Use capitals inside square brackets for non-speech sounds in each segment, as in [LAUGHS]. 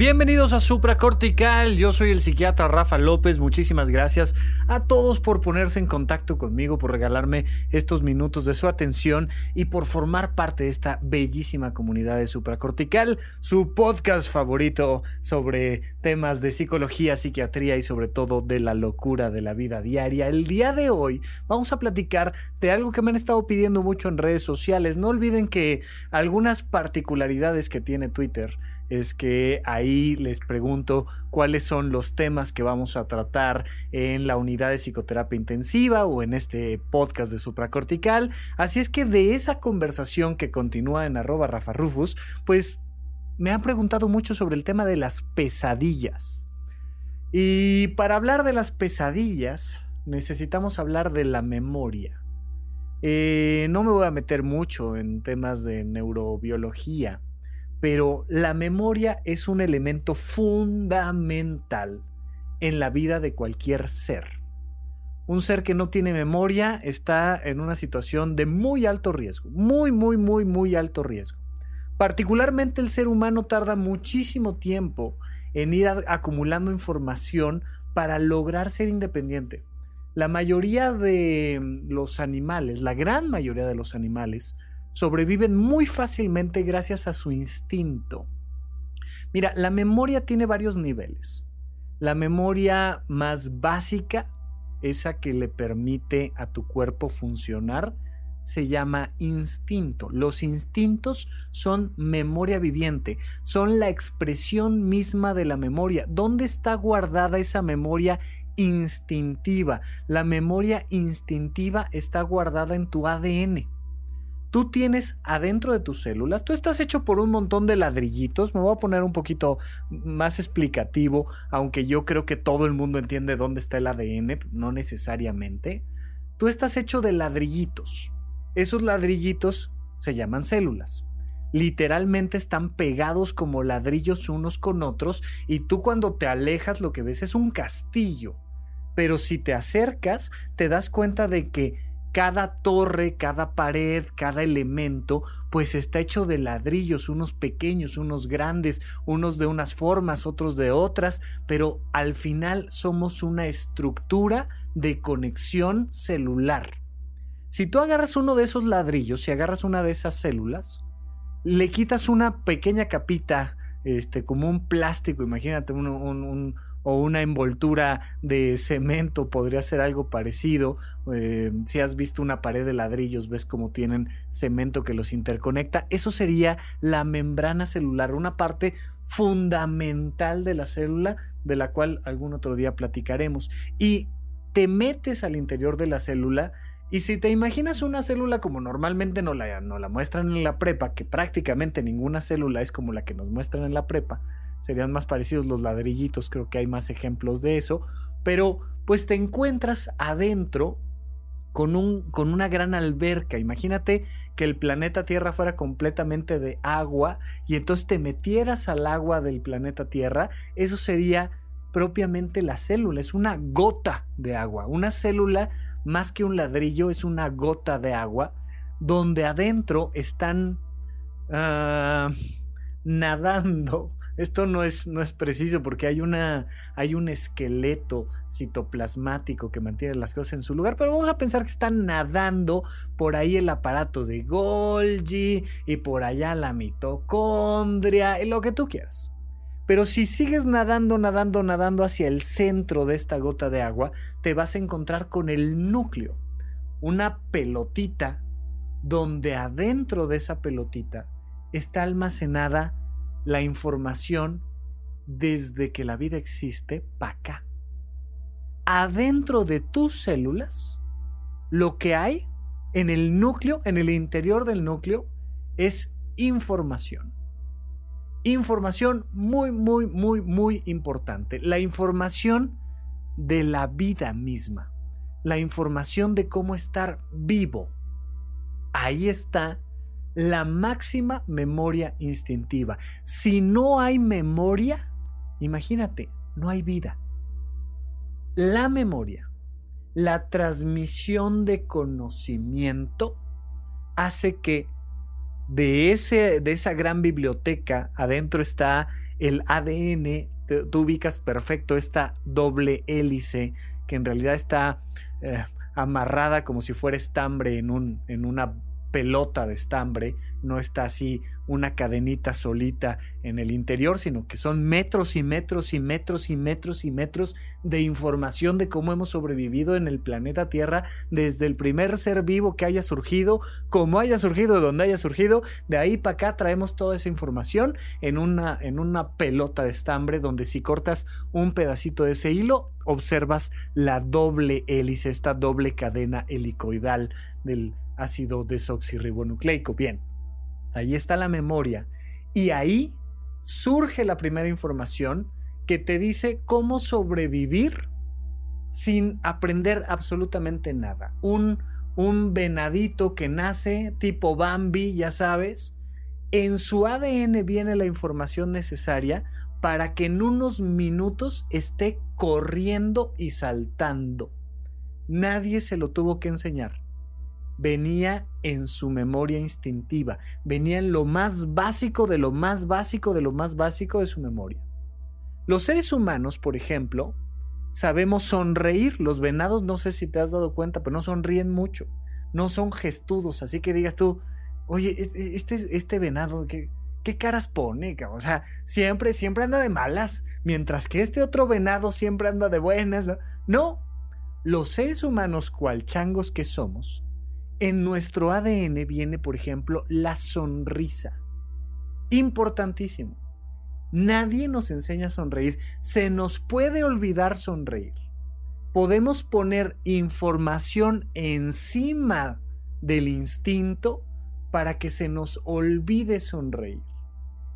Bienvenidos a Supracortical, yo soy el psiquiatra Rafa López, muchísimas gracias a todos por ponerse en contacto conmigo, por regalarme estos minutos de su atención y por formar parte de esta bellísima comunidad de Supracortical, su podcast favorito sobre temas de psicología, psiquiatría y sobre todo de la locura de la vida diaria. El día de hoy vamos a platicar de algo que me han estado pidiendo mucho en redes sociales, no olviden que algunas particularidades que tiene Twitter, es que ahí les pregunto cuáles son los temas que vamos a tratar en la unidad de psicoterapia intensiva o en este podcast de supracortical. Así es que de esa conversación que continúa en arroba Rafa Rufus, pues me han preguntado mucho sobre el tema de las pesadillas. Y para hablar de las pesadillas, necesitamos hablar de la memoria. Eh, no me voy a meter mucho en temas de neurobiología pero la memoria es un elemento fundamental en la vida de cualquier ser. Un ser que no tiene memoria está en una situación de muy alto riesgo, muy, muy, muy, muy alto riesgo. Particularmente el ser humano tarda muchísimo tiempo en ir acumulando información para lograr ser independiente. La mayoría de los animales, la gran mayoría de los animales, sobreviven muy fácilmente gracias a su instinto. Mira, la memoria tiene varios niveles. La memoria más básica, esa que le permite a tu cuerpo funcionar, se llama instinto. Los instintos son memoria viviente, son la expresión misma de la memoria. ¿Dónde está guardada esa memoria instintiva? La memoria instintiva está guardada en tu ADN tú tienes adentro de tus células, tú estás hecho por un montón de ladrillitos, me voy a poner un poquito más explicativo, aunque yo creo que todo el mundo entiende dónde está el ADN, no necesariamente. Tú estás hecho de ladrillitos. Esos ladrillitos se llaman células. Literalmente están pegados como ladrillos unos con otros y tú cuando te alejas lo que ves es un castillo. Pero si te acercas te das cuenta de que cada torre, cada pared, cada elemento, pues está hecho de ladrillos, unos pequeños, unos grandes, unos de unas formas, otros de otras, pero al final somos una estructura de conexión celular. Si tú agarras uno de esos ladrillos, si agarras una de esas células, le quitas una pequeña capita, este, como un plástico, imagínate un, un o una envoltura de cemento podría ser algo parecido. Eh, si has visto una pared de ladrillos, ves cómo tienen cemento que los interconecta. Eso sería la membrana celular, una parte fundamental de la célula de la cual algún otro día platicaremos. Y te metes al interior de la célula y si te imaginas una célula como normalmente no la, no la muestran en la prepa, que prácticamente ninguna célula es como la que nos muestran en la prepa, serían más parecidos los ladrillitos, creo que hay más ejemplos de eso, pero pues te encuentras adentro con, un, con una gran alberca. Imagínate que el planeta Tierra fuera completamente de agua y entonces te metieras al agua del planeta Tierra, eso sería propiamente la célula, es una gota de agua. Una célula, más que un ladrillo, es una gota de agua donde adentro están ah, nadando esto no es, no es preciso porque hay, una, hay un esqueleto citoplasmático que mantiene las cosas en su lugar, pero vamos a pensar que están nadando por ahí el aparato de Golgi y por allá la mitocondria y lo que tú quieras. Pero si sigues nadando, nadando, nadando hacia el centro de esta gota de agua, te vas a encontrar con el núcleo, una pelotita donde adentro de esa pelotita está almacenada la información desde que la vida existe para acá. Adentro de tus células, lo que hay en el núcleo, en el interior del núcleo, es información. Información muy, muy, muy, muy importante. La información de la vida misma. La información de cómo estar vivo. Ahí está la máxima memoria instintiva. Si no hay memoria, imagínate, no hay vida. La memoria, la transmisión de conocimiento, hace que de, ese, de esa gran biblioteca adentro está el ADN, tú ubicas perfecto esta doble hélice que en realidad está eh, amarrada como si fuera estambre en, un, en una pelota de estambre, no está así una cadenita solita en el interior, sino que son metros y metros y metros y metros y metros de información de cómo hemos sobrevivido en el planeta Tierra desde el primer ser vivo que haya surgido, como haya surgido, de donde haya surgido, de ahí para acá traemos toda esa información en una, en una pelota de estambre donde si cortas un pedacito de ese hilo, observas la doble hélice, esta doble cadena helicoidal del ácido desoxirribonucleico. Bien, ahí está la memoria y ahí surge la primera información que te dice cómo sobrevivir sin aprender absolutamente nada. Un, un venadito que nace tipo Bambi, ya sabes, en su ADN viene la información necesaria para que en unos minutos esté corriendo y saltando. Nadie se lo tuvo que enseñar venía en su memoria instintiva, venía en lo más básico de lo más básico de lo más básico de su memoria. Los seres humanos, por ejemplo, sabemos sonreír. Los venados, no sé si te has dado cuenta, pero no sonríen mucho. No son gestudos, así que digas tú, oye, este, este venado, ¿qué, ¿qué caras pone? O sea, siempre, siempre anda de malas, mientras que este otro venado siempre anda de buenas. No, los seres humanos cual changos que somos, en nuestro ADN viene, por ejemplo, la sonrisa. Importantísimo. Nadie nos enseña a sonreír. Se nos puede olvidar sonreír. Podemos poner información encima del instinto para que se nos olvide sonreír.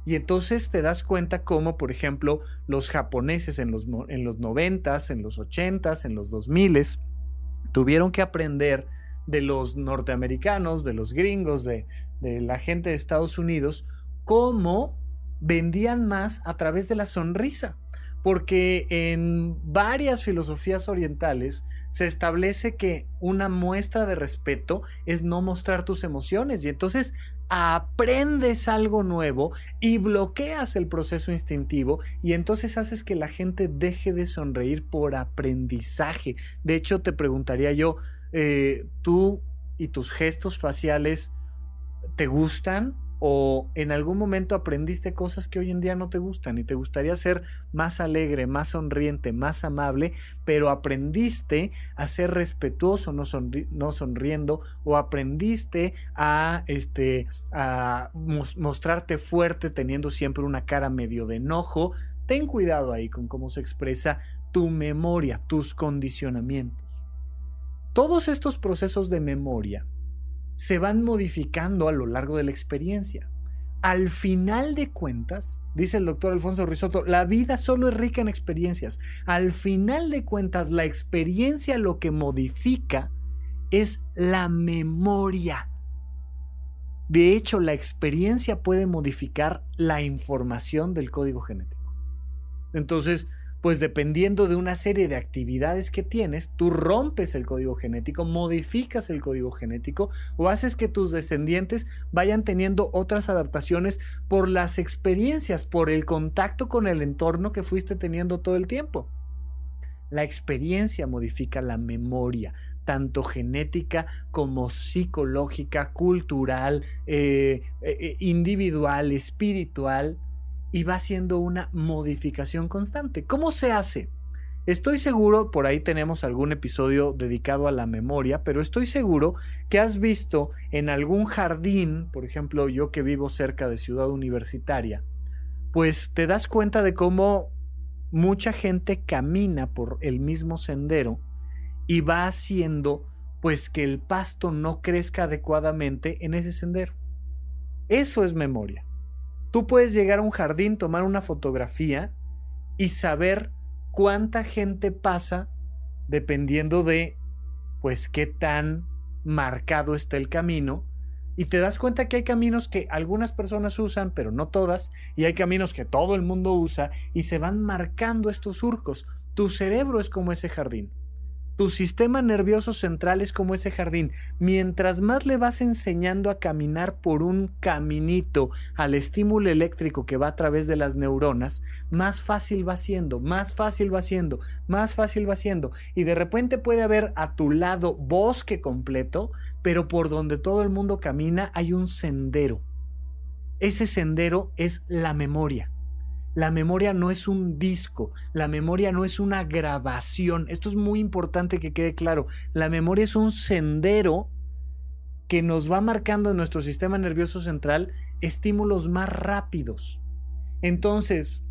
Y entonces te das cuenta cómo, por ejemplo, los japoneses en los, en los 90 en los 80s, en los 2000 tuvieron que aprender de los norteamericanos, de los gringos, de, de la gente de Estados Unidos, cómo vendían más a través de la sonrisa. Porque en varias filosofías orientales se establece que una muestra de respeto es no mostrar tus emociones y entonces aprendes algo nuevo y bloqueas el proceso instintivo y entonces haces que la gente deje de sonreír por aprendizaje. De hecho, te preguntaría yo, eh, tú y tus gestos faciales te gustan o en algún momento aprendiste cosas que hoy en día no te gustan y te gustaría ser más alegre, más sonriente, más amable, pero aprendiste a ser respetuoso no, no sonriendo o aprendiste a, este, a mostrarte fuerte teniendo siempre una cara medio de enojo. Ten cuidado ahí con cómo se expresa tu memoria, tus condicionamientos. Todos estos procesos de memoria se van modificando a lo largo de la experiencia. Al final de cuentas, dice el doctor Alfonso Risotto, la vida solo es rica en experiencias. Al final de cuentas, la experiencia lo que modifica es la memoria. De hecho, la experiencia puede modificar la información del código genético. Entonces, pues dependiendo de una serie de actividades que tienes, tú rompes el código genético, modificas el código genético o haces que tus descendientes vayan teniendo otras adaptaciones por las experiencias, por el contacto con el entorno que fuiste teniendo todo el tiempo. La experiencia modifica la memoria, tanto genética como psicológica, cultural, eh, eh, eh, individual, espiritual y va haciendo una modificación constante. ¿Cómo se hace? Estoy seguro, por ahí tenemos algún episodio dedicado a la memoria, pero estoy seguro que has visto en algún jardín, por ejemplo, yo que vivo cerca de Ciudad Universitaria, pues te das cuenta de cómo mucha gente camina por el mismo sendero y va haciendo pues que el pasto no crezca adecuadamente en ese sendero. Eso es memoria. Tú puedes llegar a un jardín, tomar una fotografía y saber cuánta gente pasa dependiendo de pues qué tan marcado está el camino y te das cuenta que hay caminos que algunas personas usan, pero no todas, y hay caminos que todo el mundo usa y se van marcando estos surcos. Tu cerebro es como ese jardín. Tu sistema nervioso central es como ese jardín. Mientras más le vas enseñando a caminar por un caminito al estímulo eléctrico que va a través de las neuronas, más fácil va siendo, más fácil va siendo, más fácil va siendo. Y de repente puede haber a tu lado bosque completo, pero por donde todo el mundo camina hay un sendero. Ese sendero es la memoria. La memoria no es un disco, la memoria no es una grabación. Esto es muy importante que quede claro. La memoria es un sendero que nos va marcando en nuestro sistema nervioso central estímulos más rápidos. Entonces,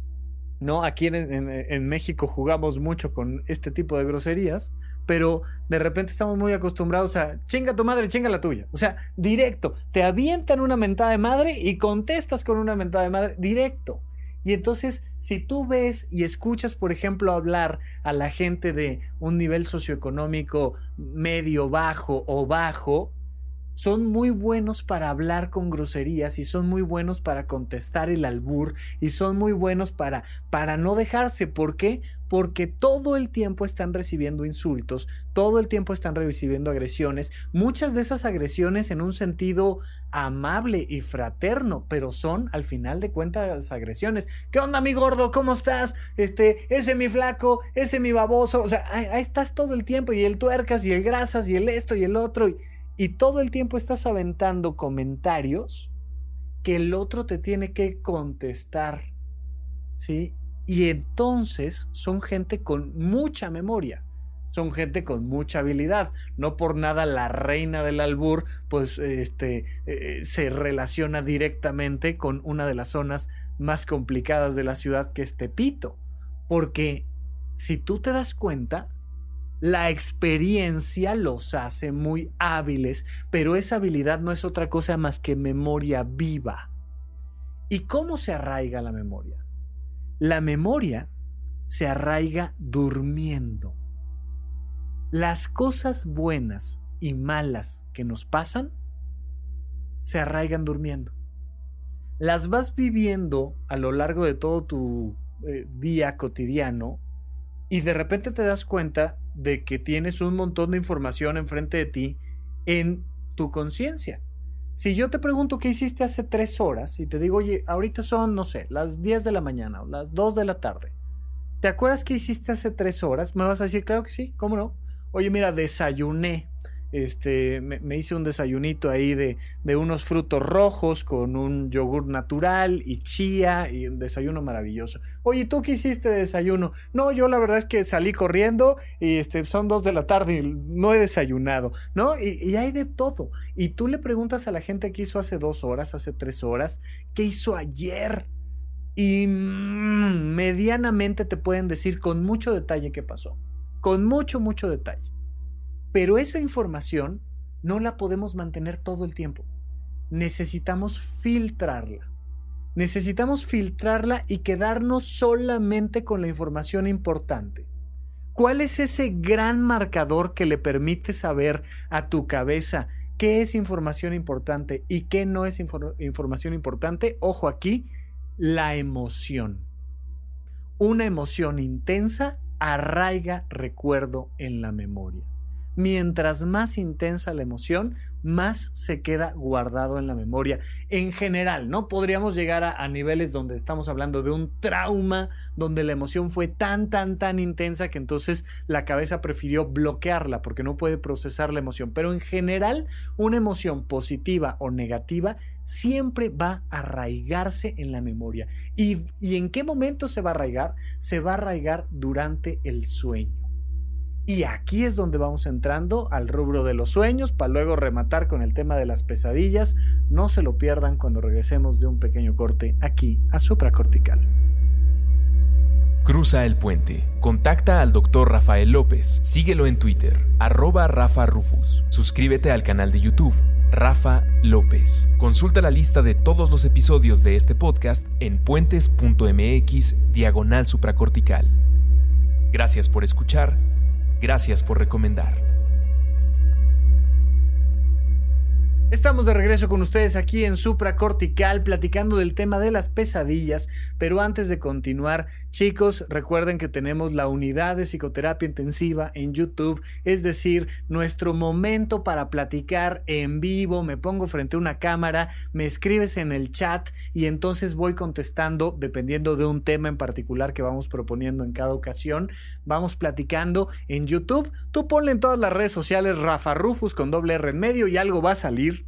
¿no? Aquí en, México jugamos mucho con este tipo de groserías, pero de repente estamos muy acostumbrados a chinga tu madre, chinga la tuya. O sea, directo. Te avientan una mentada de madre y contestas con una mentada de madre directo. Y entonces, si tú ves y escuchas, por ejemplo, hablar a la gente de un nivel socioeconómico medio, bajo o bajo, son muy buenos para hablar con groserías y son muy buenos para contestar el albur y son muy buenos para para no dejarse, ¿por qué? Porque todo el tiempo están recibiendo insultos, todo el tiempo están recibiendo agresiones, muchas de esas agresiones en un sentido amable y fraterno, pero son al final de cuentas agresiones. ¿Qué onda, mi gordo? ¿Cómo estás? Este, ese mi flaco, ese mi baboso, o sea, ahí, estás todo el tiempo y el tuercas y el grasas y el esto y el otro y y todo el tiempo estás aventando comentarios que el otro te tiene que contestar. ¿Sí? Y entonces son gente con mucha memoria. Son gente con mucha habilidad. No por nada la reina del albur, pues este eh, se relaciona directamente con una de las zonas más complicadas de la ciudad que es Tepito. Porque si tú te das cuenta, la experiencia los hace muy hábiles, pero esa habilidad no es otra cosa más que memoria viva. ¿Y cómo se arraiga la memoria? La memoria se arraiga durmiendo. Las cosas buenas y malas que nos pasan se arraigan durmiendo. Las vas viviendo a lo largo de todo tu eh, día cotidiano y de repente te das cuenta de que tienes un montón de información enfrente de ti en tu conciencia. Si yo te pregunto qué hiciste hace tres horas y te digo, oye, ahorita son, no sé, las 10 de la mañana o las 2 de la tarde, ¿te acuerdas qué hiciste hace tres horas? Me vas a decir, claro que sí, ¿cómo no? Oye, mira, desayuné este, me, hice un desayunito ahí de, unos frutos rojos con un yogur natural y chía y un desayuno maravilloso. Oye, ¿tú qué hiciste de desayuno? No, yo la verdad es que salí corriendo y este, son dos de la tarde y no he desayunado, ¿no? Y, hay de todo. Y tú le preguntas a la gente qué hizo hace dos horas, hace tres horas, qué hizo ayer. Y mm, medianamente te pueden decir con mucho detalle qué pasó. Con mucho, mucho detalle. Pero esa información no la podemos mantener todo el tiempo. Necesitamos filtrarla. Necesitamos filtrarla y quedarnos solamente con la información importante. ¿Cuál es ese gran marcador que le permite saber a tu cabeza qué es información importante y qué no es información importante? Ojo aquí, la emoción. Una emoción intensa arraiga recuerdo en la memoria mientras más intensa la emoción, más se queda guardado en la memoria. En general, ¿no? Podríamos llegar a, niveles donde estamos hablando de un trauma, donde la emoción fue tan, tan, tan intensa que entonces la cabeza prefirió bloquearla porque no puede procesar la emoción. Pero en general, una emoción positiva o negativa siempre va a arraigarse en la memoria. ¿Y, y en qué momento se va a arraigar? Se va a arraigar durante el sueño. Y aquí es donde vamos entrando al rubro de los sueños para luego rematar con el tema de las pesadillas. No se lo pierdan cuando regresemos de un pequeño corte aquí a supracortical. Cruza el puente. Contacta al doctor Rafael López. Síguelo en Twitter, arroba Rafa Rufus. Suscríbete al canal de YouTube, Rafa López. Consulta la lista de todos los episodios de este podcast en puentes.mx diagonal supracortical. Gracias por escuchar Gracias por recomendar. Estamos de regreso con ustedes aquí en Supra Cortical platicando del tema de las pesadillas, pero antes de continuar, chicos, recuerden que tenemos la unidad de psicoterapia intensiva en YouTube, es decir, nuestro momento para platicar en vivo, me pongo frente a una cámara, me escribes en el chat y entonces voy contestando dependiendo de un tema en particular que vamos proponiendo en cada ocasión, vamos platicando en YouTube, tú ponle en todas las redes sociales Rafa Rufus con doble R en medio y algo va a salir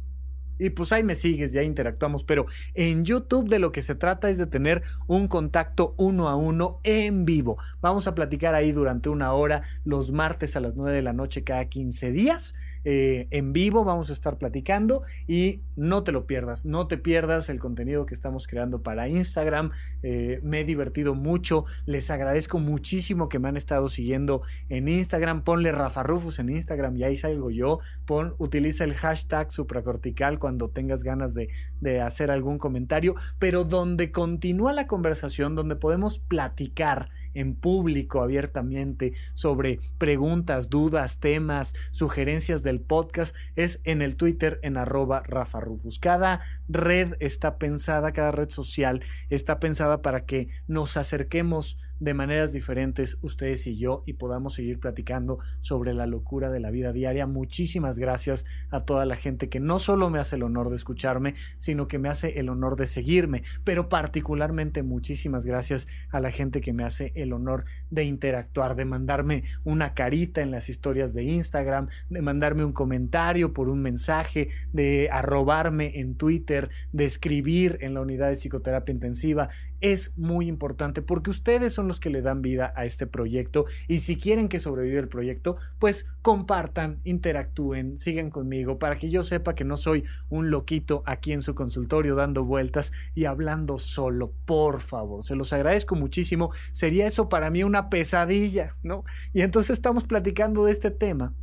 y pues ahí me sigues, ya interactuamos, pero en YouTube de lo que se trata es de tener un contacto uno a uno en vivo. Vamos a platicar ahí durante una hora los martes a las 9 de la noche cada 15 días eh, en vivo, vamos a estar platicando y no te lo pierdas, no te pierdas el contenido que estamos creando para Instagram. Eh, me he divertido mucho, les agradezco muchísimo que me han estado siguiendo en Instagram. Ponle Rafa Rufus en Instagram y ahí salgo yo. Pon, utiliza el hashtag supracortical cuando tengas ganas de, de hacer algún comentario, pero donde continúa la conversación, donde podemos platicar en público abiertamente sobre preguntas, dudas, temas, sugerencias del podcast es en el Twitter en arroba Rafa. Cada red está pensada, cada red social está pensada para que nos acerquemos de maneras diferentes ustedes y yo y podamos seguir platicando sobre la locura de la vida diaria. Muchísimas gracias a toda la gente que no solo me hace el honor de escucharme, sino que me hace el honor de seguirme, pero particularmente muchísimas gracias a la gente que me hace el honor de interactuar, de mandarme una carita en las historias de Instagram, de mandarme un comentario por un mensaje, de arrobarme en Twitter, de escribir en la unidad de psicoterapia intensiva. Es muy importante porque ustedes son los que le dan vida a este proyecto y si quieren que sobreviva el proyecto, pues compartan, interactúen, sigan conmigo para que yo sepa que no soy un loquito aquí en su consultorio dando vueltas y hablando solo, por favor. Se los agradezco muchísimo. Sería eso para mí una pesadilla, ¿no? Y entonces estamos platicando de este tema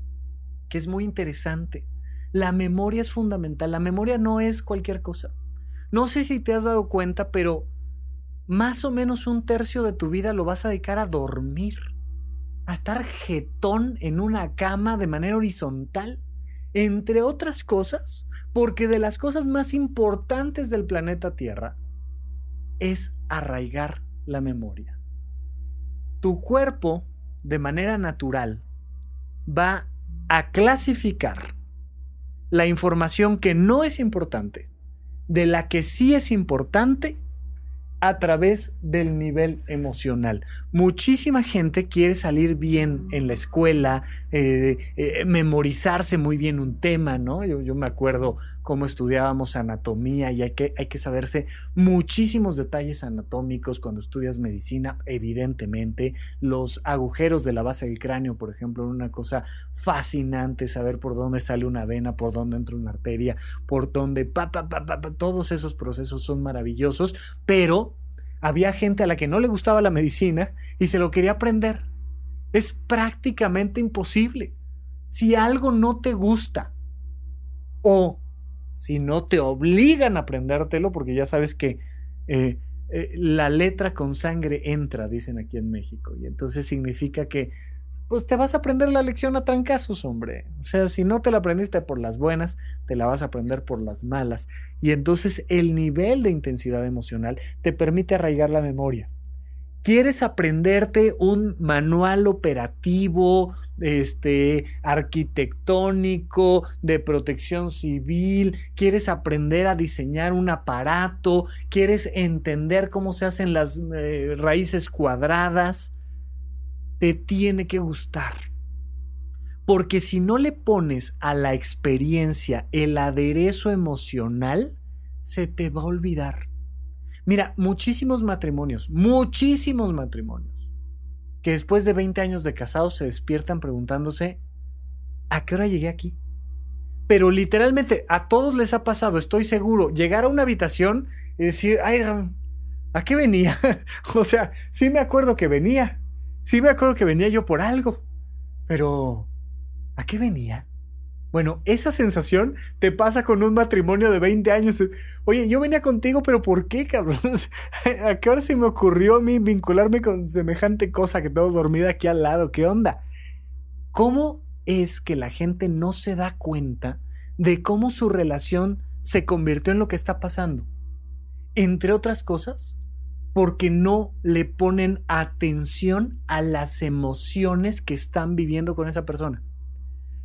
que es muy interesante. La memoria es fundamental. La memoria no es cualquier cosa. No sé si te has dado cuenta, pero más o menos un tercio de tu vida lo vas a dedicar a dormir, a estar jetón en una cama de manera horizontal, entre otras cosas, porque de las cosas más importantes del planeta Tierra es arraigar la memoria. Tu cuerpo, de manera natural, va a clasificar la información que no es importante de la que sí es importante a través del nivel emocional. Muchísima gente quiere salir bien en la escuela, eh, eh, memorizarse muy bien un tema, ¿no? Yo, me acuerdo cómo estudiábamos anatomía y hay que, hay que saberse muchísimos detalles anatómicos cuando estudias medicina, evidentemente. Los agujeros de la base del cráneo, por ejemplo, una cosa fascinante, saber por dónde sale una vena, por dónde entra una arteria, por dónde, pa, pa, pa, pa todos esos procesos son maravillosos, pero había gente a la que no le gustaba la medicina y se lo quería aprender. Es prácticamente imposible. Si algo no te gusta o si no te obligan a aprendértelo, porque ya sabes que eh, eh, la letra con sangre entra, dicen aquí en México, y entonces significa que pues te vas a aprender la lección a trancazos, hombre. O sea, si no te la aprendiste por las buenas, te la vas a aprender por las malas. Y entonces el nivel de intensidad emocional te permite arraigar la memoria. ¿Quieres aprenderte un manual operativo, este, arquitectónico, de protección civil? ¿Quieres aprender a diseñar un aparato? ¿Quieres entender cómo se hacen las eh, raíces cuadradas? Te tiene que gustar. Porque si no le pones a la experiencia el aderezo emocional, se te va a olvidar. Mira, muchísimos matrimonios, muchísimos matrimonios, que después de 20 años de casados se despiertan preguntándose, ¿a qué hora llegué aquí? Pero literalmente a todos les ha pasado, estoy seguro, llegar a una habitación y decir, ay, ¿a qué venía? [LAUGHS] o sea, sí me acuerdo que venía, Sí me acuerdo que venía yo por algo. Pero... ¿A qué venía? Bueno, esa sensación te pasa con un matrimonio de 20 años. Oye, yo venía contigo, pero ¿por qué, cabrón? [LAUGHS] ¿A qué hora se me ocurrió a mí vincularme con semejante cosa que tengo dormida aquí al lado? ¿Qué onda? ¿Cómo es que la gente no se da cuenta de cómo su relación se convirtió en lo que está pasando. Entre otras cosas, porque no le ponen atención a las emociones que están viviendo con esa persona.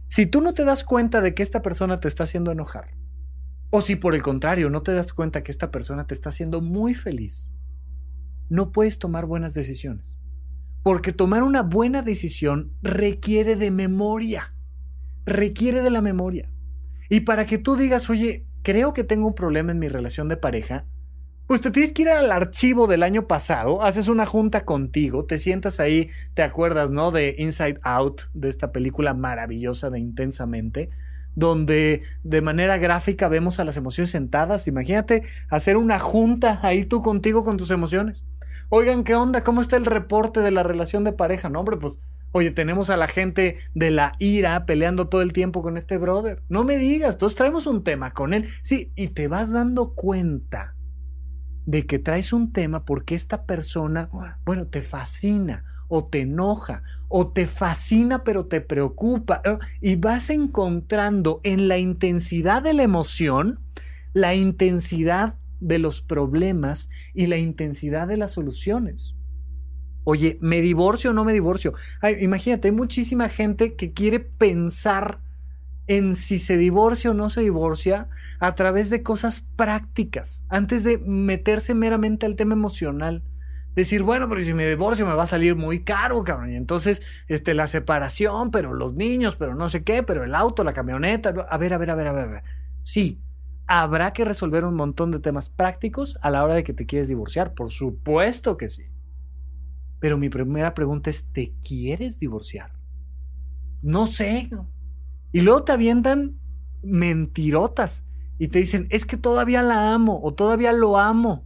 Si tú no te das cuenta de que esta persona te está haciendo enojar, o si por el contrario no te das cuenta que esta persona te está haciendo muy feliz, no puedes tomar buenas decisiones. Porque tomar una buena decisión requiere de memoria. Requiere de la memoria. Y para que tú digas, oye, creo que tengo un problema en mi relación de pareja, pues te tienes que ir al archivo del año pasado, haces una junta contigo, te sientas ahí, te acuerdas, ¿no? De Inside Out, de esta película maravillosa de Intensamente, donde de manera gráfica vemos a las emociones sentadas. Imagínate hacer una junta ahí tú contigo con tus emociones. Oigan, ¿qué onda? ¿Cómo está el reporte de la relación de pareja? No, hombre, pues Oye, tenemos a la gente de la ira peleando todo el tiempo con este brother. No me digas, todos traemos un tema con él. Sí, y te vas dando cuenta de que traes un tema porque esta persona, bueno, te fascina o te enoja o te fascina pero te preocupa y vas encontrando en la intensidad de la emoción la intensidad de los problemas y la intensidad de las soluciones. Oye, ¿me divorcio o no me divorcio? imagínate, hay muchísima gente que quiere pensar en si se divorcia o no se divorcia a través de cosas prácticas, antes de meterse meramente al tema emocional. Decir, bueno, pero si me divorcio me va a salir muy caro, cabrón. Y entonces, este, la separación, pero los niños, pero no sé qué, pero el auto, la camioneta. A ver, a ver, a ver, a ver. A ver. Sí, habrá que resolver un montón de temas prácticos a la hora de que te quieres divorciar. Por supuesto que sí. Pero mi primera pregunta es, ¿te quieres divorciar? No sé. Y luego te avientan mentirotas y te dicen, es que todavía la amo o todavía lo amo.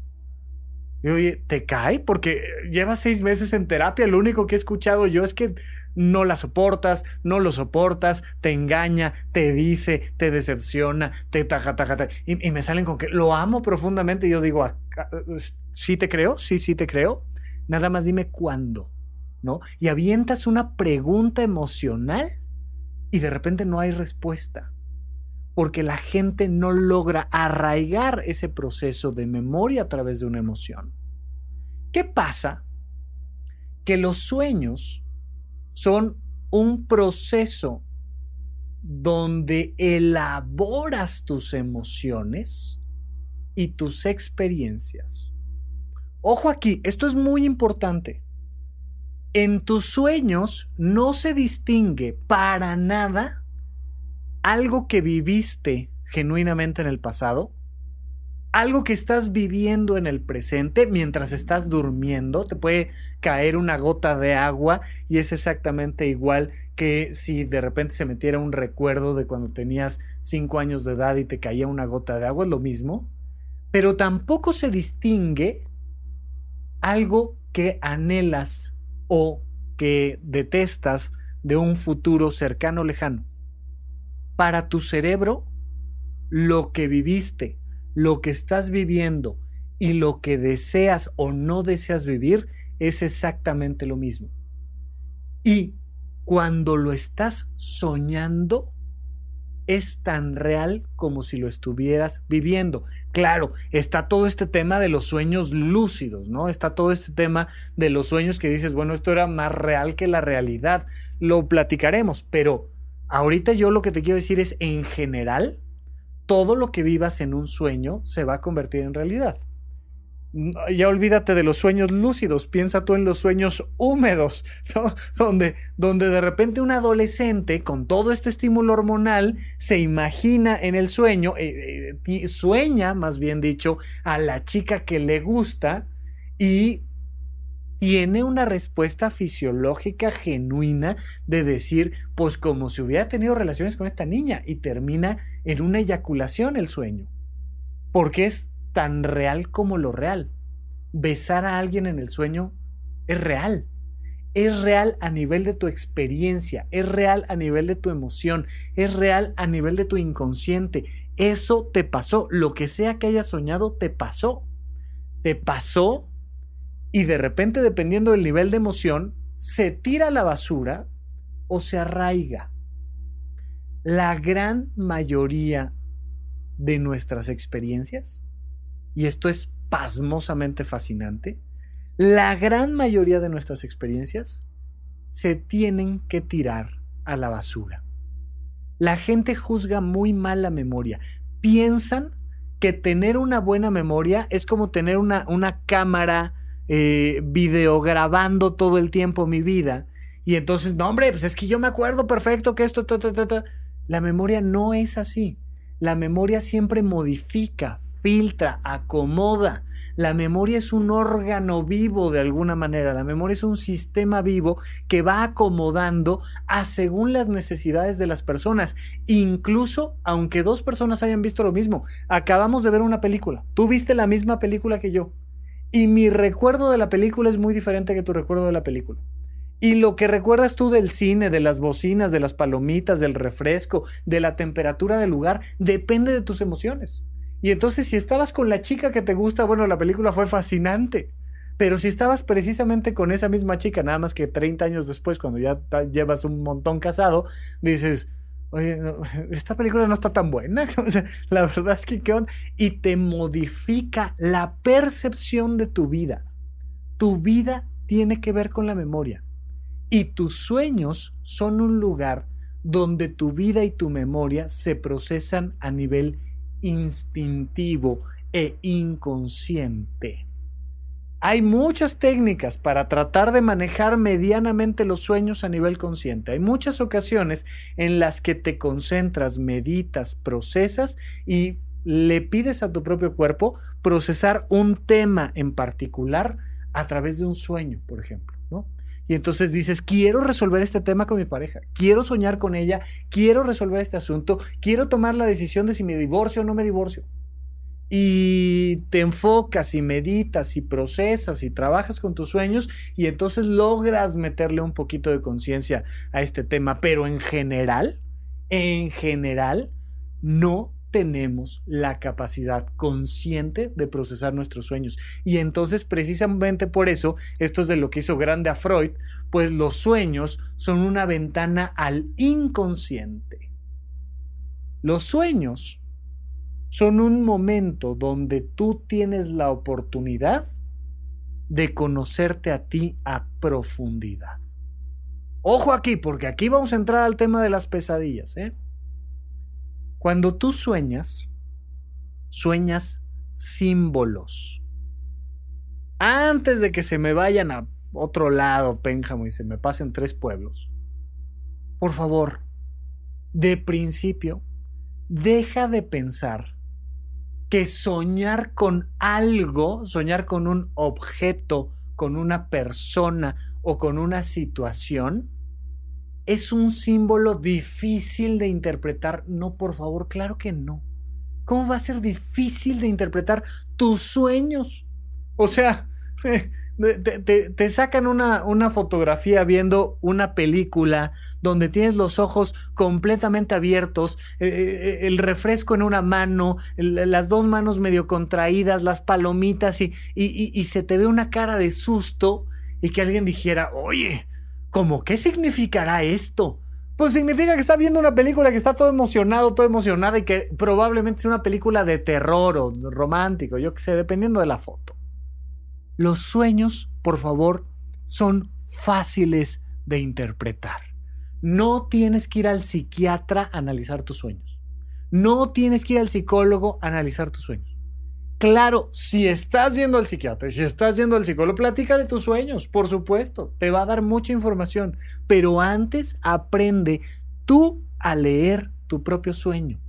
Y oye, ¿te cae? Porque llevas seis meses en terapia. Lo único que he escuchado yo es que no la soportas, no lo soportas, te engaña, te dice, te decepciona, te taja, taja, Y, y, me salen con que lo amo profundamente. Y yo digo, ¿sí te creo? Sí, sí te creo. Nada más dime cuándo, ¿no? Y avientas una pregunta emocional y de repente no hay respuesta. Porque la gente no logra arraigar ese proceso de memoria a través de una emoción. ¿Qué pasa? Que los sueños son un proceso donde elaboras tus emociones y tus experiencias. Ojo aquí, esto es muy importante. En tus sueños no se distingue para nada algo que viviste genuinamente en el pasado, algo que estás viviendo en el presente mientras estás durmiendo. Te puede caer una gota de agua y es exactamente igual que si de repente se metiera un recuerdo de cuando tenías 5 años de edad y te caía una gota de agua, es lo mismo. Pero tampoco se distingue algo que anhelas o que detestas de un futuro cercano o lejano. Para tu cerebro, lo que viviste, lo que estás viviendo y lo que deseas o no deseas vivir es exactamente lo mismo. Y cuando lo estás soñando, es tan real como si lo estuvieras viviendo. Claro, está todo este tema de los sueños lúcidos, ¿no? Está todo este tema de los sueños que dices, bueno, esto era más real que la realidad. Lo platicaremos, pero ahorita yo lo que te quiero decir es, en general, todo lo que vivas en un sueño se va a convertir en realidad ya olvídate de los sueños lúcidos, piensa tú en los sueños húmedos, [LAUGHS] donde, donde de repente un adolescente con todo este estímulo hormonal se imagina en el sueño, eh, eh, sueña, más bien dicho, a la chica que le gusta y tiene una respuesta fisiológica genuina de decir, pues como si hubiera tenido relaciones con esta niña y termina en una eyaculación el sueño. Porque es tan real como lo real. Besar a alguien en el sueño es real. Es real a nivel de tu experiencia, es real a nivel de tu emoción, es real a nivel de tu inconsciente. Eso te pasó, lo que sea que hayas soñado, te pasó. Te pasó y de repente, dependiendo del nivel de emoción, se tira a la basura o se arraiga. la gran mayoría de nuestras experiencias, y esto es pasmosamente fascinante, la gran mayoría de nuestras experiencias se tienen que tirar a la basura. La gente juzga muy mal la memoria. Piensan que tener una buena memoria es como tener una, una cámara eh, videograbando todo el tiempo mi vida. Y entonces, no, hombre, pues es que yo me acuerdo perfecto que esto, ta, ta, ta, La memoria no es así. La memoria siempre modifica, filtra, acomoda. La memoria es un órgano vivo de alguna manera. La memoria es un sistema vivo que va acomodando según las necesidades de las personas. Incluso aunque dos personas hayan visto lo mismo. Acabamos de ver una película. Tú viste la misma película que yo. Y mi recuerdo de la película es muy diferente que tu recuerdo de la película. Y lo que recuerdas tú del cine, de las bocinas, de las palomitas, del refresco, de la temperatura del lugar, depende de tus emociones. Y entonces si estabas con la chica que te gusta, bueno, la película fue fascinante. Pero si estabas precisamente con esa misma chica, nada más que 30 años después, cuando ya llevas un montón casado, dices, oye, [LAUGHS] esta película no está tan buena. [LAUGHS] la verdad es que, ¿qué onda? Y te modifica la percepción de tu vida. Tu vida tiene que ver con la memoria. Y tus sueños son un lugar donde tu vida y tu memoria se procesan a nivel instintivo e inconsciente. Hay muchas técnicas para tratar de manejar medianamente los sueños a nivel consciente. Hay muchas ocasiones en las que te concentras, meditas, procesas y le pides a tu propio cuerpo procesar un tema en particular a través de un sueño, por ejemplo. Y entonces dices, quiero resolver este tema con mi pareja, quiero soñar con ella, quiero resolver este asunto, quiero tomar la decisión de si me divorcio o no me divorcio. Y te enfocas y meditas y procesas y trabajas con tus sueños y entonces logras meterle un poquito de conciencia a este tema. Pero en general, en general, no tenemos la capacidad consciente de procesar nuestros sueños. Y entonces, precisamente por eso, esto es de lo que hizo grande a Freud, pues los sueños son una ventana al inconsciente. Los sueños son un momento donde tú tienes la oportunidad de conocerte a ti a profundidad. Ojo aquí, porque aquí vamos a entrar al tema de las pesadillas, ¿eh? Cuando tú sueñas, sueñas símbolos. Antes de que se me vayan a otro lado, Pénjamo, y se me pasen tres pueblos, por favor, de principio, deja de pensar que soñar con algo, soñar con un objeto, con una persona o con una situación, ¿Es un símbolo difícil de interpretar? No, por favor, claro que no. ¿Cómo va a ser difícil de interpretar tus sueños? O sea, [LAUGHS] te, sacan una, una, fotografía viendo una película donde tienes los ojos completamente abiertos, eh, eh, el refresco en una mano, las dos manos medio contraídas, las palomitas y, y se te ve una cara de susto y que alguien dijera, oye, ¿Cómo qué significará esto? Pues significa que está viendo una película que está todo emocionado, todo emocionada y que probablemente es una película de terror o romántico, yo qué sé, dependiendo de la foto. Los sueños, por favor, son fáciles de interpretar. No tienes que ir al psiquiatra a analizar tus sueños. No tienes que ir al psicólogo a analizar tus sueños. Claro, si estás yendo al psiquiatra y si estás yendo al psicólogo, platícale tus sueños, por supuesto, te va a dar mucha información, pero antes aprende tú a leer tu propio sueño.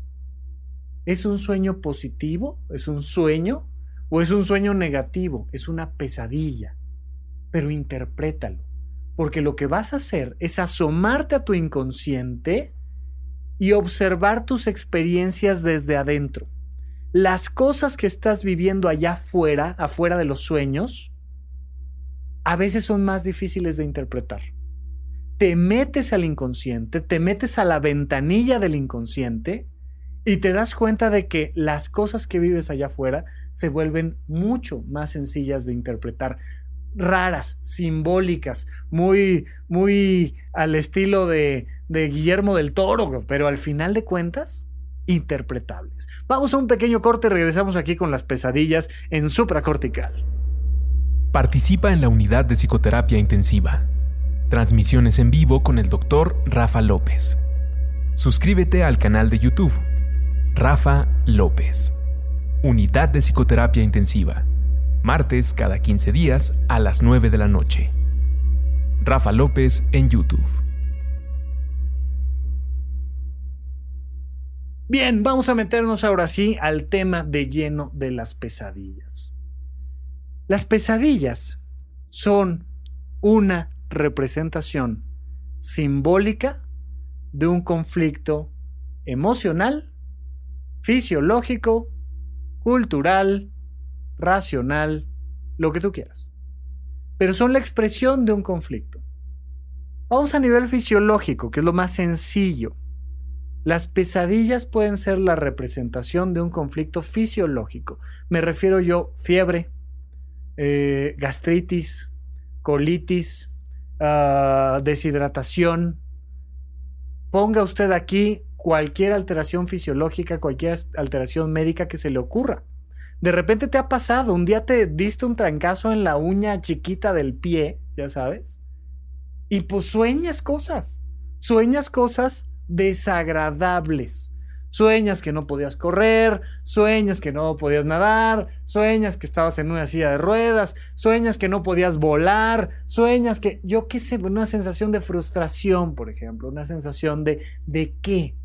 ¿Es un sueño positivo? ¿Es un sueño? ¿O es un sueño negativo? Es una pesadilla. Pero interprétalo, porque lo que vas a hacer es asomarte a tu inconsciente y observar tus experiencias desde adentro las cosas que estás viviendo allá afuera, afuera de los sueños, a veces son más difíciles de interpretar. Te metes al inconsciente, te metes a la ventanilla del inconsciente y te das cuenta de que las cosas que vives allá afuera se vuelven mucho más sencillas de interpretar. raras, simbólicas, muy, muy al estilo de, de Guillermo del Toro, pero al final de cuentas, interpretables. Vamos a un pequeño corte y regresamos aquí con las pesadillas en supracortical. Participa en la unidad de psicoterapia intensiva. Transmisiones en vivo con el doctor Rafa López. Suscríbete al canal de YouTube. Rafa López. Unidad de psicoterapia intensiva. Martes cada 15 días a las 9 de la noche. Rafa López en YouTube. Bien, vamos a meternos ahora sí al tema de lleno de las pesadillas. Las pesadillas son una representación simbólica de un conflicto emocional, fisiológico, cultural, racional, lo que tú quieras. Pero son la expresión de un conflicto. Vamos a nivel fisiológico, que es lo más sencillo. Las pesadillas pueden ser la representación de un conflicto fisiológico. Me refiero yo fiebre, eh, gastritis, colitis, ah, deshidratación. Ponga usted aquí cualquier alteración fisiológica, cualquier alteración médica que se le ocurra. De repente te ha pasado, un día te diste un trancazo en la uña chiquita del pie, ya sabes, y pues sueñas cosas, sueñas cosas desagradables. Sueñas que no podías correr, sueñas que no podías nadar, sueñas que estabas en una silla de ruedas, sueñas que no podías volar, sueñas que, yo qué sé, una sensación de frustración, por ejemplo, una sensación de, ¿de qué?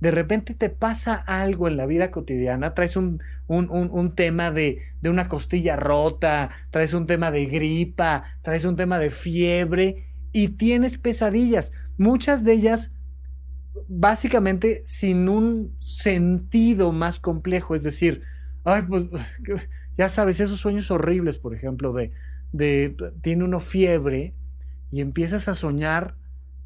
De repente te pasa algo en la vida cotidiana, traes un, un, un tema de, de una costilla rota, traes un tema de gripa, traes un tema de fiebre y tienes pesadillas. Muchas de ellas básicamente sin un sentido más complejo, es decir, ay, pues ya sabes, esos sueños horribles, por ejemplo, de, tiene uno fiebre y empiezas a soñar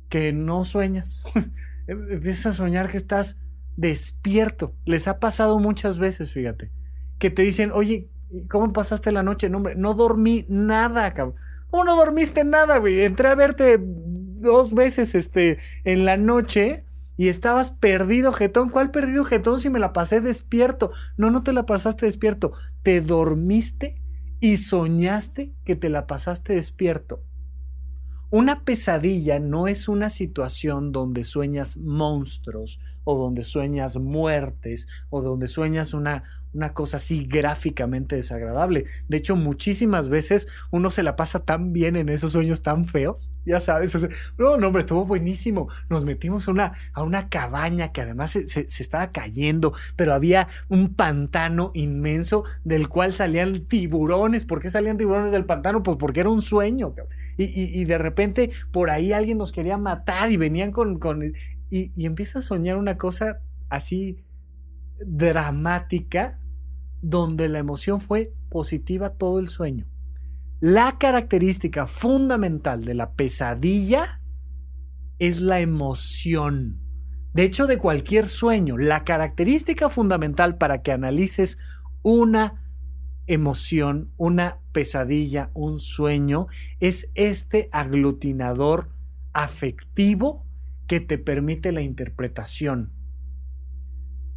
que no sueñas, [LAUGHS] empiezas a soñar que estás despierto, les ha pasado muchas veces, fíjate, que te dicen, oye, ¿cómo pasaste la noche? No, hombre, no dormí nada, cabrón. ¿Cómo no dormiste nada, güey? Entré a verte dos veces este, en la noche y estabas perdido, jetón. ¿Cuál perdido, jetón? Si me la pasé despierto. No, no te la pasaste despierto. Te dormiste y soñaste que te la pasaste despierto. Una pesadilla no es una situación donde sueñas monstruos o donde sueñas muertes o donde sueñas una, una cosa así gráficamente desagradable. De hecho, muchísimas veces uno se la pasa tan bien en esos sueños tan feos, ya sabes. no, no, hombre, estuvo buenísimo. Nos metimos a una, a una cabaña que además se, se, estaba cayendo, pero había un pantano inmenso del cual salían tiburones. ¿Por qué salían tiburones del pantano? Pues porque era un sueño. Y, y, de repente por ahí alguien nos quería matar y venían con y, y empiezas a soñar una cosa así dramática donde la emoción fue positiva todo el sueño. La característica fundamental de la pesadilla es la emoción. De hecho, de cualquier sueño, la característica fundamental para que analices una emoción, una pesadilla, un sueño, es este aglutinador afectivo que te permite la interpretación.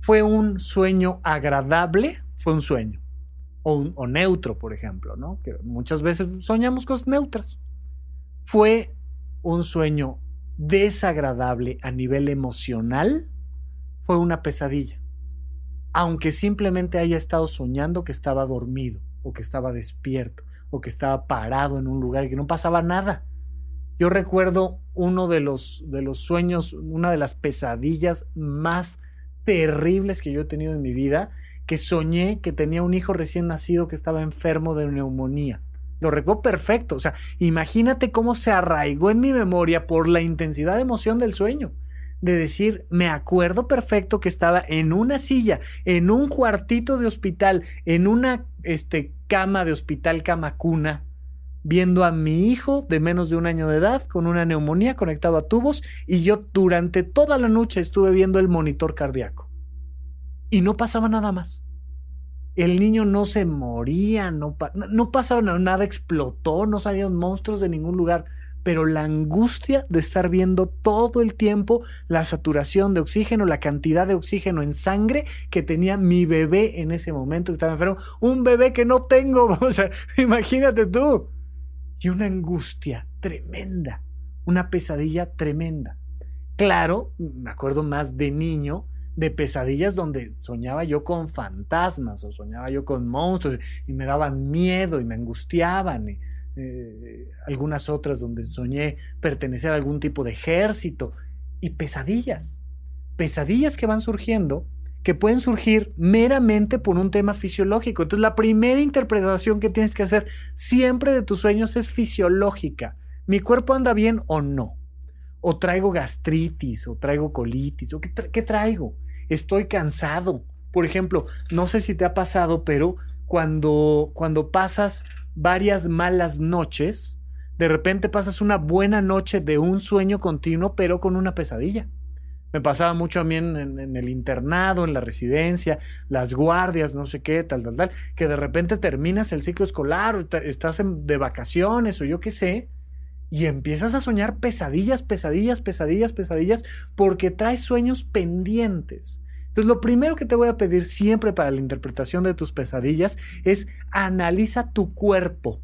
¿Fue un sueño agradable? Fue un sueño. O, neutro, por ejemplo, ¿no? Que muchas veces soñamos cosas neutras. ¿Fue un sueño desagradable a nivel emocional? Fue una pesadilla. Aunque simplemente haya estado soñando que estaba dormido, o que estaba despierto, o que estaba parado en un lugar y que no pasaba nada. Yo recuerdo uno de los, de los sueños, una de las pesadillas más terribles que yo he tenido en mi vida, que soñé que tenía un hijo recién nacido que estaba enfermo de neumonía. Lo recuerdo perfecto. O sea, imagínate cómo se arraigó en mi memoria por la intensidad de emoción del sueño. De decir, me acuerdo perfecto que estaba en una silla, en un cuartito de hospital, en una este, cama de hospital, cama cuna, viendo a mi hijo de menos de un año de edad con una neumonía conectado a tubos y yo durante toda la noche estuve viendo el monitor cardíaco. Y no pasaba nada más. El niño no se moría, no, no pasaba nada, explotó, no salían monstruos de ningún lugar pero la angustia de estar viendo todo el tiempo la saturación de oxígeno, la cantidad de oxígeno en sangre que tenía mi bebé en ese momento que estaba enfermo, un bebé que no tengo, [LAUGHS] o sea, imagínate tú. Y una angustia tremenda, una pesadilla tremenda. Claro, me acuerdo más de niño, de pesadillas donde soñaba yo con fantasmas o soñaba yo con monstruos y me daban miedo y me angustiaban. Y, eh, algunas otras donde soñé pertenecer a algún tipo de ejército y pesadillas, pesadillas que van surgiendo que pueden surgir meramente por un tema fisiológico. Entonces la primera interpretación que tienes que hacer siempre de tus sueños es fisiológica. ¿Mi cuerpo anda bien o no? ¿O traigo gastritis? ¿O traigo colitis? ¿O qué, traigo? ¿Estoy cansado? Por ejemplo, no sé si te ha pasado, pero cuando, cuando pasas varias malas noches, de repente pasas una buena noche de un sueño continuo, pero con una pesadilla. Me pasaba mucho a mí en, el internado, en la residencia, las guardias, no sé qué, tal, tal, tal, que de repente terminas el ciclo escolar, estás de vacaciones o yo qué sé, y empiezas a soñar pesadillas, pesadillas, pesadillas, pesadillas, porque traes sueños pendientes. Entonces, lo primero que te voy a pedir siempre para la interpretación de tus pesadillas es analiza tu cuerpo.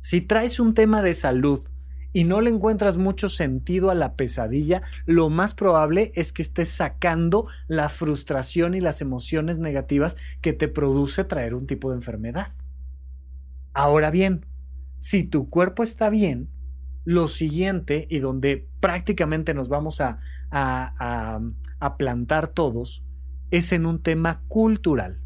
Si traes un tema de salud y no le encuentras mucho sentido a la pesadilla, lo más probable es que estés sacando la frustración y las emociones negativas que te produce traer un tipo de enfermedad. Ahora bien, si tu cuerpo está bien, lo siguiente y donde prácticamente nos vamos a, a, a plantar todos es en un tema cultural.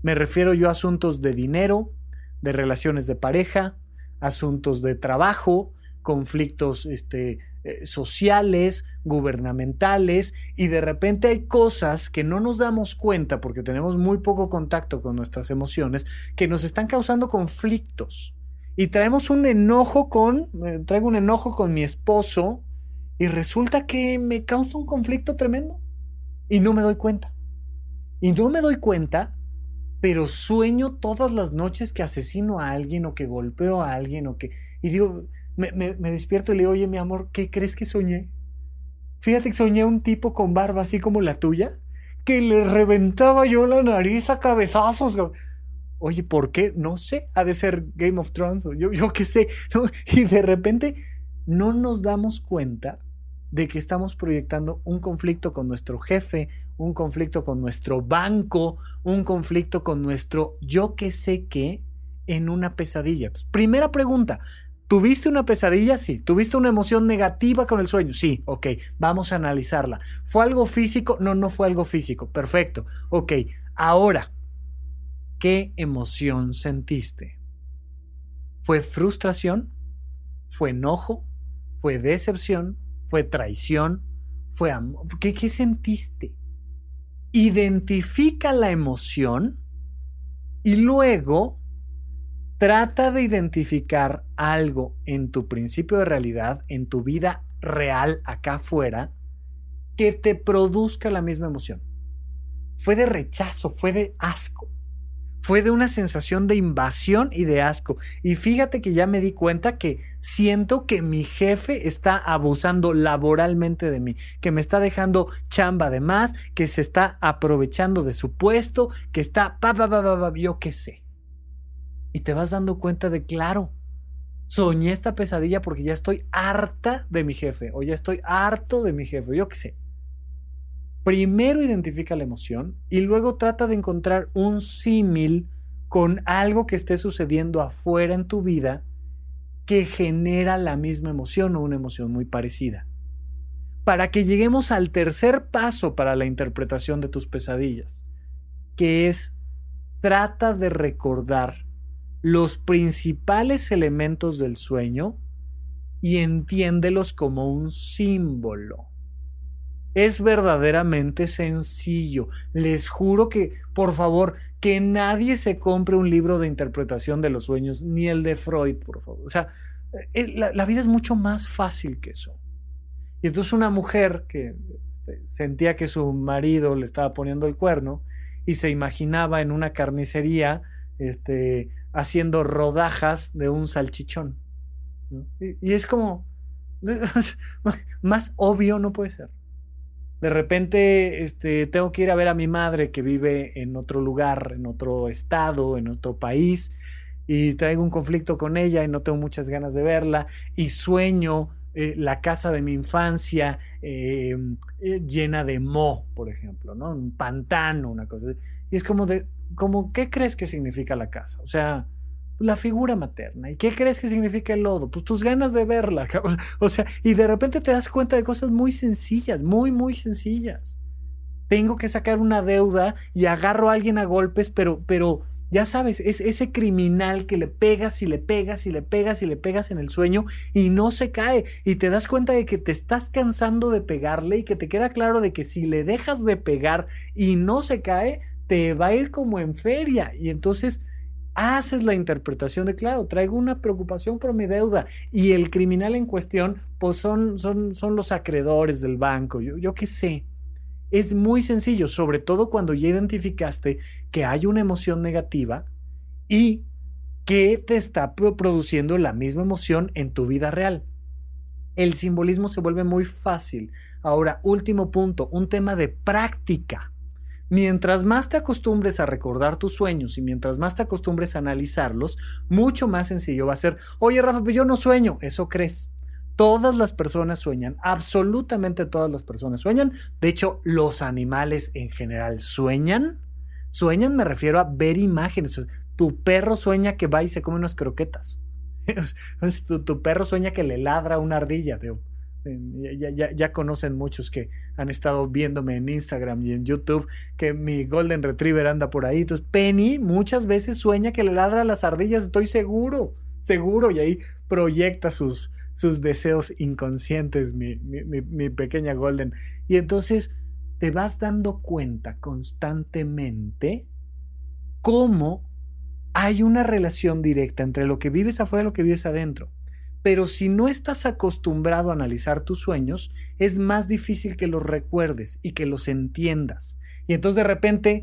Me refiero yo a asuntos de dinero, de relaciones de pareja, asuntos de trabajo, conflictos este, eh, sociales, gubernamentales, y de repente hay cosas que no nos damos cuenta porque tenemos muy poco contacto con nuestras emociones que nos están causando conflictos. Y traemos un enojo con, eh, traigo un enojo con mi esposo y resulta que me causa un conflicto tremendo y no me doy cuenta. Y no me doy cuenta, pero sueño todas las noches que asesino a alguien o que golpeo a alguien o que... Y digo, me, despierto y le digo, oye, mi amor, ¿qué crees que soñé? Fíjate que soñé un tipo con barba así como la tuya, que le reventaba yo la nariz a cabezazos. Oye, ¿por qué? No sé, ha de ser Game of Thrones, o yo, yo qué sé. Y de repente no nos damos cuenta de que estamos proyectando un conflicto con nuestro jefe, un conflicto con nuestro banco, un conflicto con nuestro yo que sé qué en una pesadilla. primera pregunta, ¿tuviste una pesadilla? Sí. ¿Tuviste una emoción negativa con el sueño? Sí, ok, vamos a analizarla. ¿Fue algo físico? No, no fue algo físico. Perfecto. Ok, ahora, ¿qué emoción sentiste? ¿Fue frustración? ¿Fue enojo? ¿Fue decepción? fue traición, fue amor. ¿Qué, ¿Qué sentiste? Identifica la emoción y luego trata de identificar algo en tu principio de realidad, en tu vida real acá afuera, que te produzca la misma emoción. Fue de rechazo, fue de asco, fue de una sensación de invasión y de asco. Y fíjate que ya me di cuenta que siento que mi jefe está abusando laboralmente de mí, que me está dejando chamba de más, que se está aprovechando de su puesto, que está pa pa pa pa, pa yo qué sé. Y te vas dando cuenta de claro, soñé esta pesadilla porque ya estoy harta de mi jefe o ya estoy harto de mi jefe, yo qué sé. Primero identifica la emoción y luego trata de encontrar un símil con algo que esté sucediendo afuera en tu vida que genera la misma emoción o una emoción muy parecida. Para que lleguemos al tercer paso para la interpretación de tus pesadillas, que es trata de recordar los principales elementos del sueño y entiéndelos como un símbolo. Es verdaderamente sencillo. Les juro que, por favor, que nadie se compre un libro de interpretación de los sueños, ni el de Freud, por favor. O sea, eh, la, vida es mucho más fácil que eso. Y entonces una mujer que este, sentía que su marido le estaba poniendo el cuerno y se imaginaba en una carnicería este, haciendo rodajas de un salchichón. Y, es como, [LAUGHS] más obvio no puede ser. De repente este, tengo que ir a ver a mi madre que vive en otro lugar, en otro estado, en otro país, y traigo un conflicto con ella y no tengo muchas ganas de verla, y sueño eh, la casa de mi infancia em, eh, llena de mo, por ejemplo, ¿no? Un pantano, una cosa. Y es como de, como, ¿qué crees que significa la casa? O sea, la figura materna. ¿Y qué crees que significa el lodo? Pues tus ganas de verla. [LAUGHS] O sea, y de repente te das cuenta de cosas muy sencillas, muy, muy sencillas. Tengo que sacar una deuda y agarro a alguien a golpes, pero, pero ya sabes, es ese criminal que le pegas y le pegas y le pegas y le pegas en el sueño y no se cae. Y te das cuenta de que te estás cansando de pegarle y que te queda claro de que si le dejas de pegar y no se cae, te va a ir como en feria. Y entonces haces la interpretación de, claro, traigo una preocupación por mi deuda y el criminal en cuestión, pues son, son, son los acreedores del banco, yo, yo qué sé. Es muy sencillo, sobre todo cuando ya identificaste que hay una emoción negativa y que te está produciendo la misma emoción en tu vida real. El simbolismo se vuelve muy fácil. Ahora, último punto, un tema de práctica. Mientras más te acostumbres a recordar tus sueños y mientras más te acostumbres a analizarlos, mucho más sencillo va a ser, oye Rafa, pero yo no sueño, eso crees. Todas las personas sueñan, absolutamente todas las personas sueñan. De hecho, los animales en general sueñan. Sueñan me refiero a ver imágenes. Tu perro sueña que va y se come unas croquetas. [LAUGHS] tu, perro sueña que le ladra una ardilla. Ya, conocen muchos que han estado viéndome en Instagram y en YouTube que mi Golden Retriever anda por ahí. Entonces, Penny muchas veces sueña que le ladra a las ardillas, estoy seguro, seguro. Y ahí proyecta sus, sus deseos inconscientes, mi, mi, pequeña Golden. Y entonces te vas dando cuenta constantemente cómo hay una relación directa entre lo que vives afuera y lo que vives adentro. Pero si no estás acostumbrado a analizar tus sueños, es más difícil que los recuerdes y que los entiendas. Y entonces de repente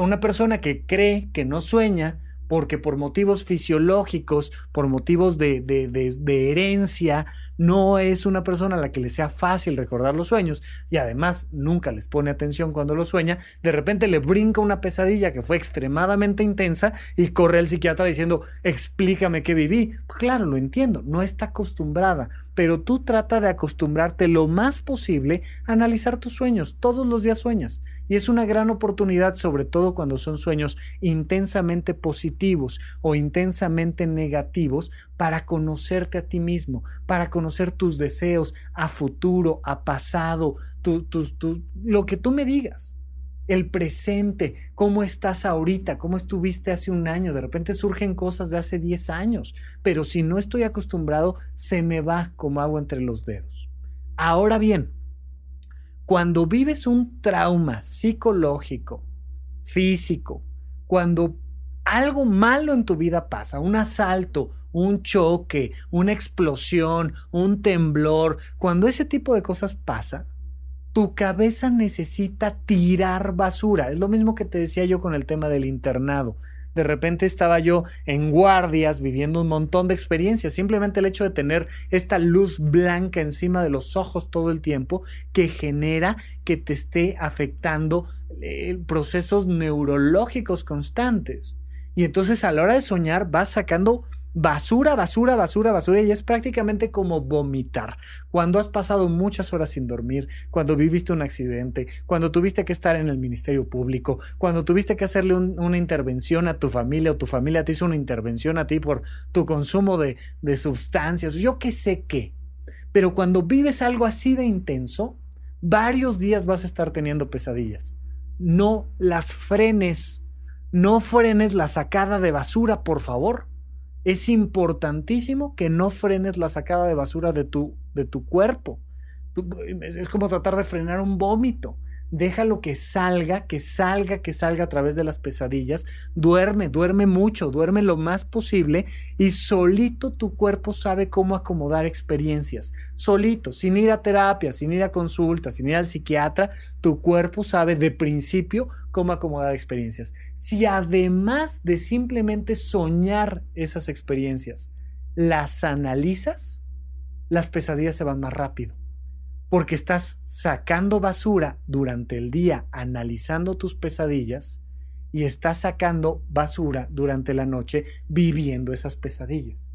una persona que cree que no sueña, porque por motivos fisiológicos, por motivos de, de, herencia, no es una persona a la que le sea fácil recordar los sueños y además nunca les pone atención cuando lo sueña, de repente le brinca una pesadilla que fue extremadamente intensa y corre al psiquiatra diciendo, explícame qué viví. claro, lo entiendo, no está acostumbrada, pero tú trata de acostumbrarte lo más posible a analizar tus sueños. Todos los días sueñas. Y es una gran oportunidad, sobre todo cuando son sueños intensamente positivos o intensamente negativos, para conocerte a ti mismo, para conocer tus deseos a futuro, a pasado, lo que tú me digas. El presente, cómo estás ahorita, cómo estuviste hace un año, de repente surgen cosas de hace 10 años, pero si no estoy acostumbrado, se me va como agua entre los dedos. Ahora bien, cuando vives un trauma psicológico, físico, cuando algo malo en tu vida pasa, un asalto, un choque, una explosión, un temblor, cuando ese tipo de cosas pasa, tu cabeza necesita tirar basura. Es lo mismo que te decía yo con el tema del internado. De repente estaba yo en guardias viviendo un montón de experiencias. Simplemente el hecho de tener esta luz blanca encima de los ojos todo el tiempo que genera que te esté afectando eh, procesos neurológicos constantes. Y entonces a la hora de soñar vas sacando basura, basura, basura, basura y es prácticamente como vomitar. Cuando has pasado muchas horas sin dormir, cuando viviste un accidente, cuando tuviste que estar en el Ministerio Público, cuando tuviste que hacerle una intervención a tu familia o tu familia te hizo una intervención a ti por tu consumo de, de sustancias, yo qué sé qué. Pero cuando vives algo así de intenso, varios días vas a estar teniendo pesadillas. No las frenes. No frenes la sacada de basura, por favor es importantísimo que no frenes la sacada de basura de tu, de tu cuerpo. es como tratar de frenar un vómito. Déjalo que salga, que salga, que salga a través de las pesadillas, duerme, duerme mucho, duerme lo más posible y solito tu cuerpo sabe cómo acomodar experiencias, solito, sin ir a terapia, sin ir a consulta, sin ir al psiquiatra, tu cuerpo sabe de principio cómo acomodar experiencias. Si además de simplemente soñar esas experiencias, las analizas, las pesadillas se van más rápido porque estás sacando basura durante el día analizando tus pesadillas y estás sacando basura durante la noche viviendo esas pesadillas.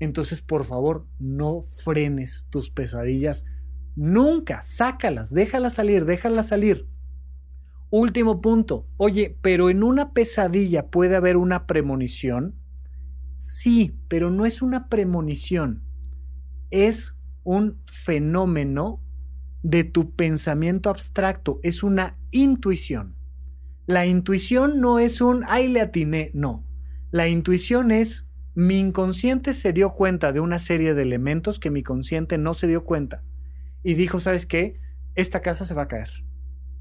Entonces, por favor, no frenes tus pesadillas nunca, sácalas, déjalas salir, déjalas salir. Último punto. Oye, pero en una pesadilla puede haber una premonición. Sí, pero no es una premonición. Es un fenómeno de tu pensamiento abstracto, es una intuición. La intuición no es un, ay, le atiné, no. La intuición es, mi inconsciente se dio cuenta de una serie de elementos que mi consciente no se dio cuenta. Y dijo, ¿sabes qué? Esta casa se va a caer.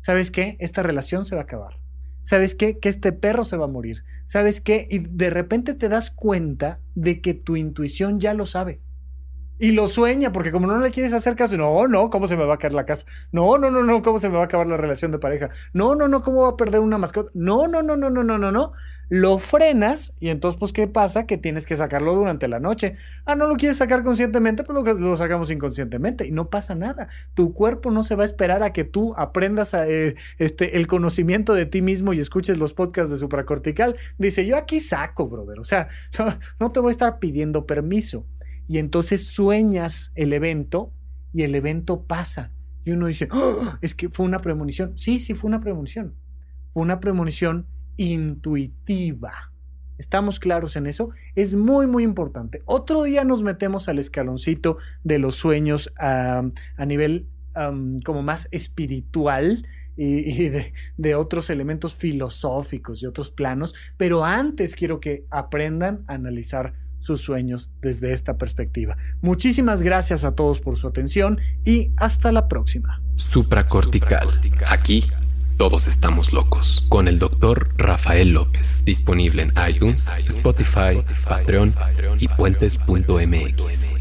¿Sabes qué? Esta relación se va a acabar. ¿Sabes qué? Que este perro se va a morir. ¿Sabes qué? Y de repente te das cuenta de que tu intuición ya lo sabe y lo sueña, porque como no le quieres hacer caso, no, no, ¿cómo se me va a caer la casa? No, no, no, no, ¿cómo se me va a acabar la relación de pareja? No, no, no, ¿cómo va a perder una mascota? No, no, no, no, no, no, no, no. Lo frenas y entonces, pues, ¿qué pasa? Que tienes que sacarlo durante la noche. Ah, no lo quieres sacar conscientemente, pues lo, sacamos inconscientemente y no pasa nada. Tu cuerpo no se va a esperar a que tú aprendas eh, este, el conocimiento de ti mismo y escuches los podcasts de supracortical. Dice, yo aquí saco, brother. O sea, [LAUGHS] no te voy a estar pidiendo permiso y entonces sueñas el evento y el evento pasa. Y uno dice, ¡Oh! es que fue una premonición. Sí, sí, fue una premonición. Fue una premonición intuitiva. ¿Estamos claros en eso? Es muy, muy importante. Otro día nos metemos al escaloncito de los sueños a nivel como más espiritual y, de, de, otros elementos filosóficos y otros planos, pero antes quiero que aprendan a analizar sus sueños desde esta perspectiva. Muchísimas gracias a todos por su atención y hasta la próxima. Supracortical. Aquí todos estamos locos. Con el doctor Rafael López. Disponible en iTunes, Spotify, Patreon y puentes.mx.